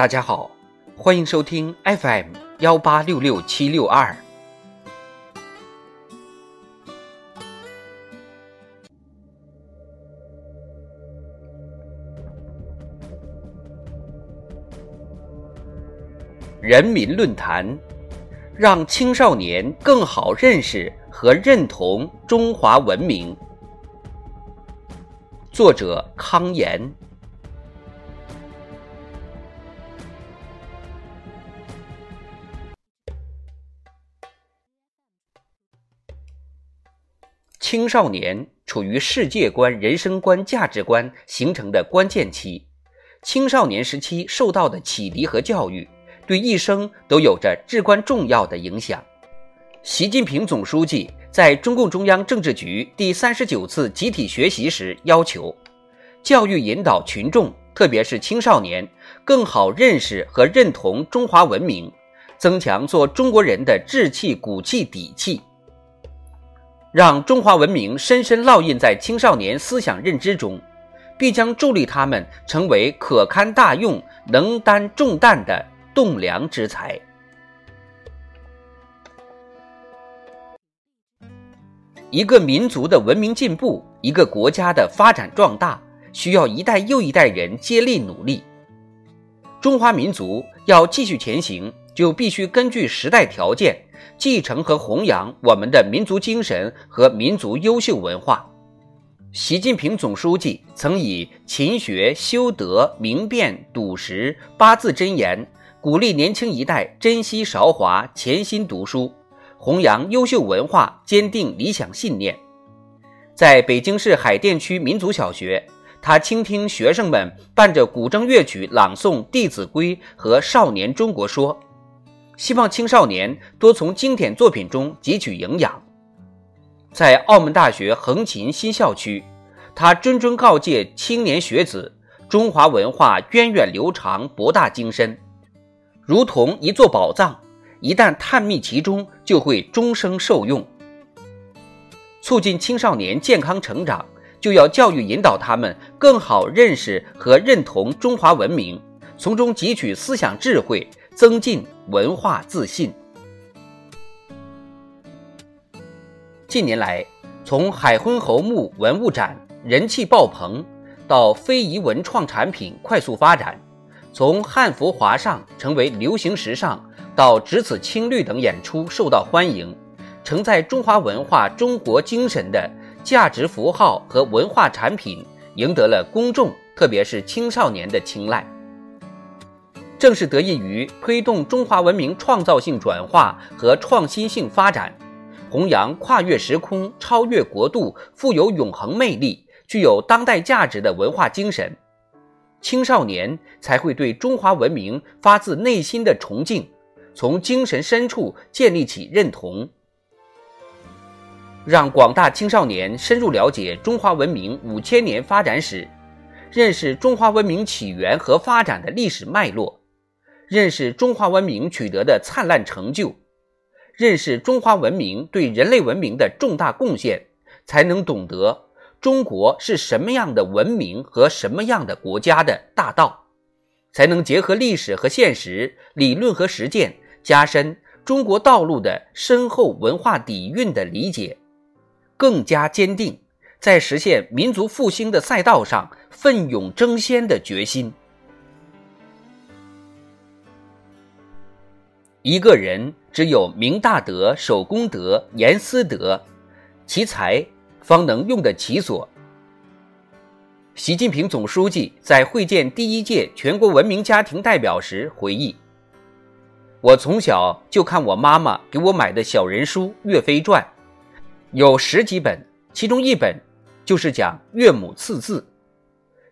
大家好，欢迎收听 FM 幺八六六七六二。人民论坛，让青少年更好认识和认同中华文明。作者：康言。青少年处于世界观、人生观、价值观形成的关键期，青少年时期受到的启迪和教育，对一生都有着至关重要的影响。习近平总书记在中共中央政治局第三十九次集体学习时要求，教育引导群众，特别是青少年，更好认识和认同中华文明，增强做中国人的志气、骨气、底气。让中华文明深深烙印在青少年思想认知中，必将助力他们成为可堪大用、能担重担的栋梁之才。一个民族的文明进步，一个国家的发展壮大，需要一代又一代人接力努力。中华民族要继续前行，就必须根据时代条件。继承和弘扬我们的民族精神和民族优秀文化。习近平总书记曾以勤学、修德、明辨、笃实八字真言，鼓励年轻一代珍惜韶华、潜心读书，弘扬优秀文化，坚定理想信念。在北京市海淀区民族小学，他倾听学生们伴着古筝乐曲朗诵《弟子规》和《少年中国说》。希望青少年多从经典作品中汲取营养。在澳门大学横琴新校区，他谆谆告诫青年学子：中华文化源远流长、博大精深，如同一座宝藏，一旦探秘其中，就会终生受用。促进青少年健康成长，就要教育引导他们更好认识和认同中华文明，从中汲取思想智慧。增进文化自信。近年来，从海昏侯墓文物展人气爆棚，到非遗文创产品快速发展，从汉服华上成为流行时尚，到只此青绿等演出受到欢迎，承载中华文化、中国精神的价值符号和文化产品，赢得了公众，特别是青少年的青睐。正是得益于推动中华文明创造性转化和创新性发展，弘扬跨越时空、超越国度、富有永恒魅力、具有当代价值的文化精神，青少年才会对中华文明发自内心的崇敬，从精神深处建立起认同。让广大青少年深入了解中华文明五千年发展史，认识中华文明起源和发展的历史脉络。认识中华文明取得的灿烂成就，认识中华文明对人类文明的重大贡献，才能懂得中国是什么样的文明和什么样的国家的大道，才能结合历史和现实、理论和实践，加深中国道路的深厚文化底蕴的理解，更加坚定在实现民族复兴的赛道上奋勇争先的决心。一个人只有明大德、守公德、严私德，其才方能用得其所。习近平总书记在会见第一届全国文明家庭代表时回忆：“我从小就看我妈妈给我买的小人书《岳飞传》，有十几本，其中一本就是讲岳母刺字，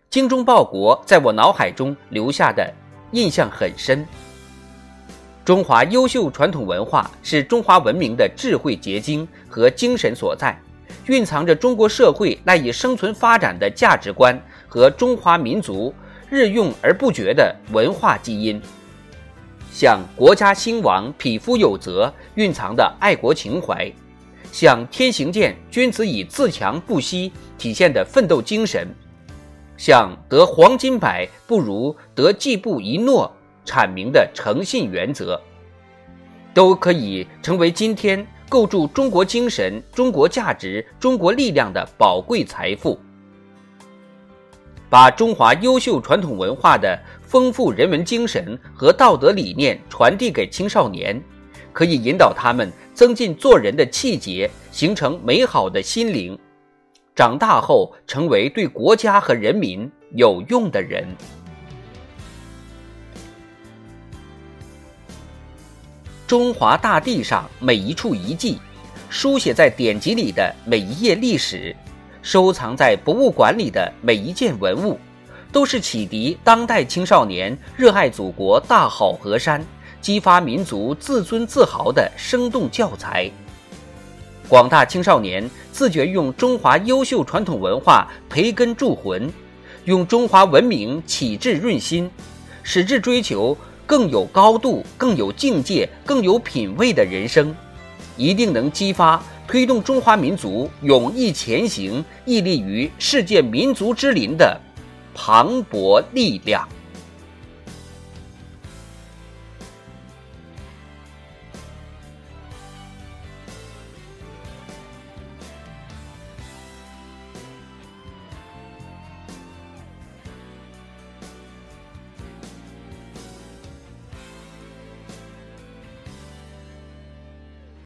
精忠报国，在我脑海中留下的印象很深。”中华优秀传统文化是中华文明的智慧结晶和精神所在，蕴藏着中国社会赖以生存发展的价值观和中华民族日用而不绝的文化基因，像国家兴亡，匹夫有责蕴藏的爱国情怀，像天行健，君子以自强不息体现的奋斗精神，像得黄金百不如得季布一诺。阐明的诚信原则，都可以成为今天构筑中国精神、中国价值、中国力量的宝贵财富。把中华优秀传统文化的丰富人文精神和道德理念传递给青少年，可以引导他们增进做人的气节，形成美好的心灵，长大后成为对国家和人民有用的人。中华大地上每一处遗迹，书写在典籍里的每一页历史。收藏在博物馆里的每一件文物，都是启迪当代青少年热爱祖国大好河山、激发民族自尊自豪的生动教材。广大青少年自觉用中华优秀传统文化培根铸魂，用中华文明启智润心，矢志追求更有高度、更有境界、更有品位的人生，一定能激发。推动中华民族勇毅前行、屹立于世界民族之林的磅礴力量。